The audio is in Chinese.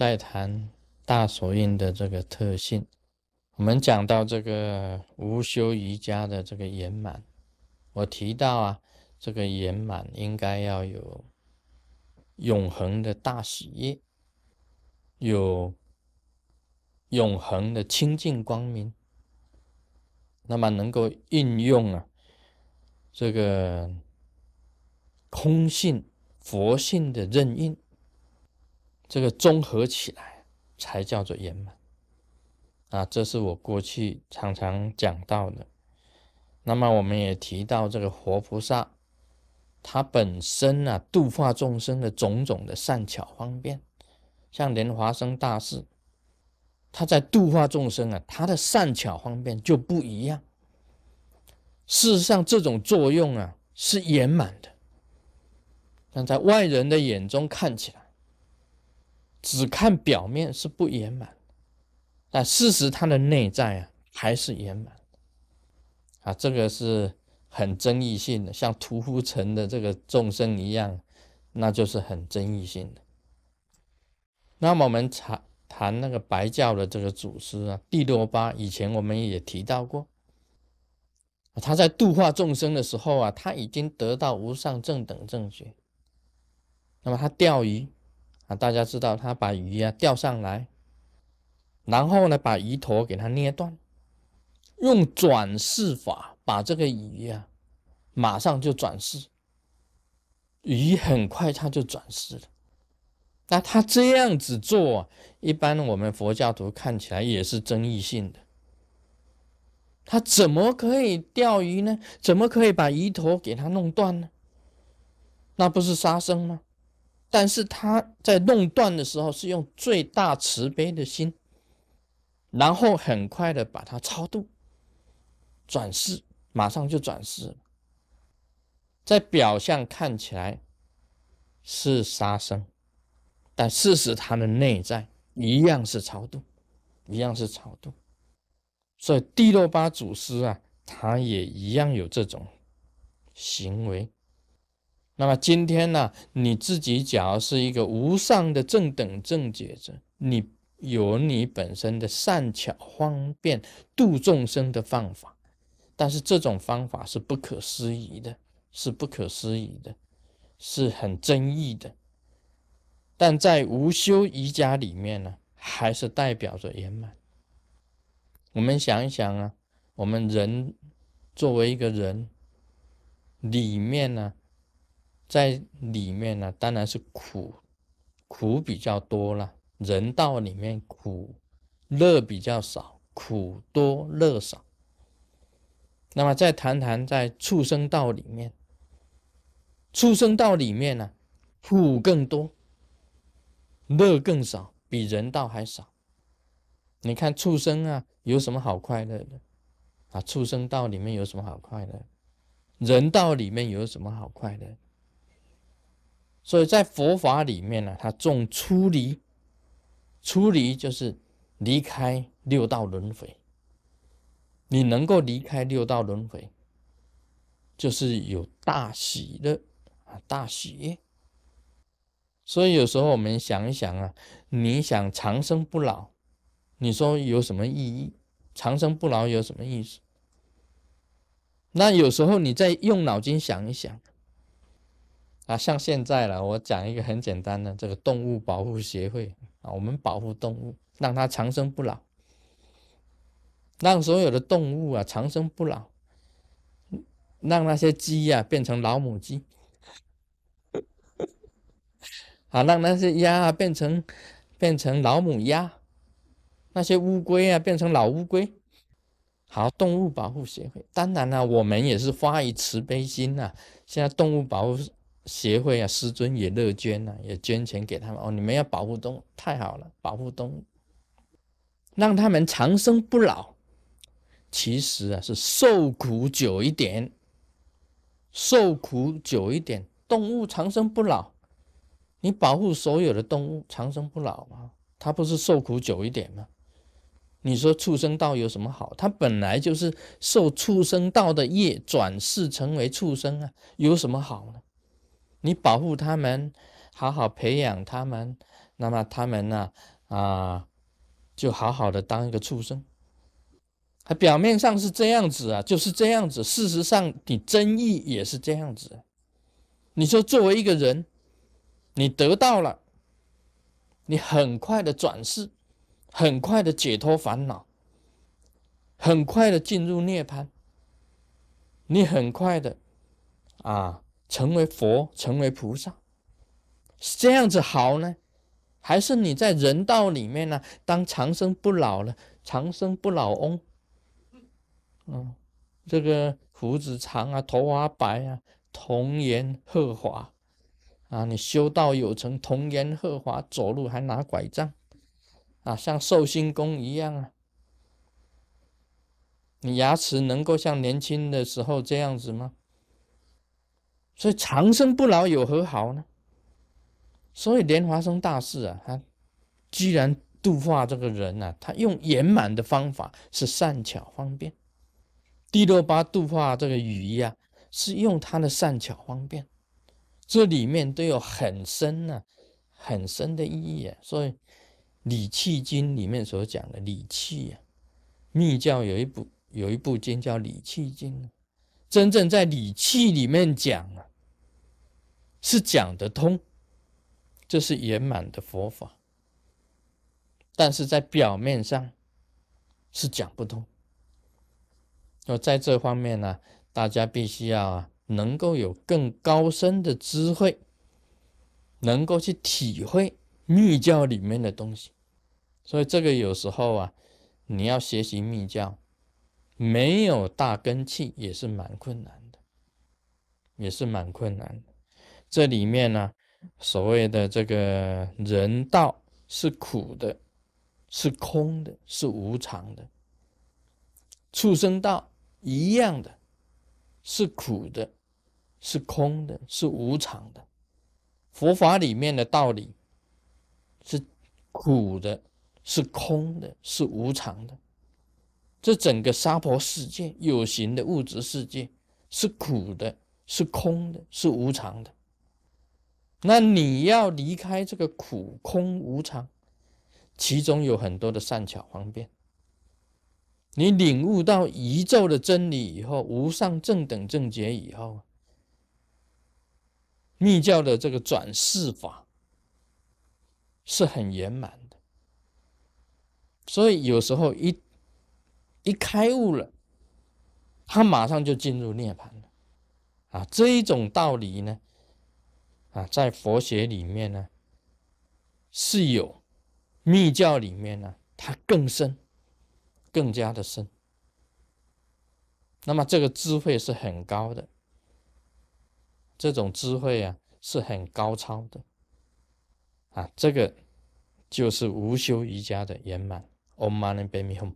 再谈大手印的这个特性。我们讲到这个无修瑜伽的这个圆满，我提到啊，这个圆满应该要有永恒的大喜悦，有永恒的清净光明，那么能够运用啊这个空性佛性的任运，这个综合起来才叫做圆满。啊，这是我过去常常讲到的。那么我们也提到这个活菩萨，他本身啊度化众生的种种的善巧方便，像莲华生大士，他在度化众生啊，他的善巧方便就不一样。事实上，这种作用啊是圆满的，但在外人的眼中看起来，只看表面是不圆满。但事实，它的内在啊还是圆满啊，这个是很争议性的，像屠夫城的这个众生一样，那就是很争议性的。那么我们谈谈那个白教的这个祖师啊，第六巴，以前我们也提到过，他在度化众生的时候啊，他已经得到无上正等正觉。那么他钓鱼啊，大家知道他把鱼啊钓上来。然后呢，把鱼头给它捏断，用转世法把这个鱼啊，马上就转世，鱼很快它就转世了。那他这样子做，一般我们佛教徒看起来也是争议性的。他怎么可以钓鱼呢？怎么可以把鱼头给它弄断呢？那不是杀生吗？但是他在弄断的时候，是用最大慈悲的心。然后很快的把它超度，转世，马上就转世。在表象看起来是杀生，但事实他的内在一样是超度，一样是超度。所以第六巴祖师啊，他也一样有这种行为。那么今天呢，你自己假如是一个无上的正等正觉者，你。有你本身的善巧方便度众生的方法，但是这种方法是不可思议的，是不可思议的，是很争议的。但在无修瑜伽里面呢，还是代表着圆满。我们想一想啊，我们人作为一个人，里面呢，在里面呢，当然是苦，苦比较多了。人道里面苦乐比较少，苦多乐少。那么再谈谈在畜生道里面，畜生道里面呢，苦更多，乐更少，比人道还少。你看畜生啊，有什么好快乐的？啊，畜生道里面有什么好快乐？人道里面有什么好快乐？所以在佛法里面呢，它重出离。出离就是离开六道轮回，你能够离开六道轮回，就是有大喜乐啊，大喜。所以有时候我们想一想啊，你想长生不老，你说有什么意义？长生不老有什么意思？那有时候你再用脑筋想一想。啊，像现在了，我讲一个很简单的，这个动物保护协会啊，我们保护动物，让它长生不老，让所有的动物啊长生不老，让那些鸡呀变成老母鸡，啊，让那些鸭啊变成变成老母鸭，那些乌龟啊变成老乌龟。好，动物保护协会，当然了，我们也是发于慈悲心呐。现在动物保护。协会啊，师尊也乐捐呐，也捐钱给他们哦。你们要保护动物，太好了，保护动物，让他们长生不老。其实啊，是受苦久一点，受苦久一点，动物长生不老。你保护所有的动物长生不老吗？它不是受苦久一点吗？你说畜生道有什么好？它本来就是受畜生道的业，转世成为畜生啊，有什么好呢？你保护他们，好好培养他们，那么他们呢啊，就好好的当一个畜生。他表面上是这样子啊，就是这样子。事实上，你真意也是这样子。你说作为一个人，你得到了，你很快的转世，很快的解脱烦恼，很快的进入涅槃，你很快的啊成为佛，成为菩萨，是这样子好呢？还是你在人道里面呢，当长生不老了，长生不老翁？嗯，这个胡子长啊，头发白啊，童颜鹤华啊，你修道有成，童颜鹤华，走路还拿拐杖啊，像寿星公一样啊。你牙齿能够像年轻的时候这样子吗？所以长生不老有何好呢？所以莲华生大士啊，他居然度化这个人啊，他用圆满的方法，是善巧方便。第六八度化这个鱼呀，是用他的善巧方便，这里面都有很深呢、很深的意义啊。所以《理气经》里面所讲的理气呀，密教有一部有一部经叫《理气经》，真正在理气里面讲啊，是讲得通，这是圆满的佛法，但是在表面上是讲不通。那在这方面呢，大家必须要，能够有更高深的智慧，能够去体会密教里面的东西。所以这个有时候啊，你要学习密教，没有大根器也是蛮困难的，也是蛮困难的。这里面呢，所谓的这个人道是苦的，是空的，是无常的，畜生道。一样的，是苦的，是空的，是无常的。佛法里面的道理是苦的，是空的，是无常的。这整个娑婆世界有形的物质世界是苦的，是空的，是无常的。那你要离开这个苦空无常，其中有很多的善巧方便。你领悟到宇宙的真理以后，无上正等正觉以后，密教的这个转世法是很圆满的。所以有时候一一开悟了，他马上就进入涅槃了。啊，这一种道理呢，啊，在佛学里面呢是有，密教里面呢它更深。更加的深，那么这个智慧是很高的，这种智慧啊是很高超的，啊，这个就是无修瑜伽的圆满。Om Mani Padme Hum。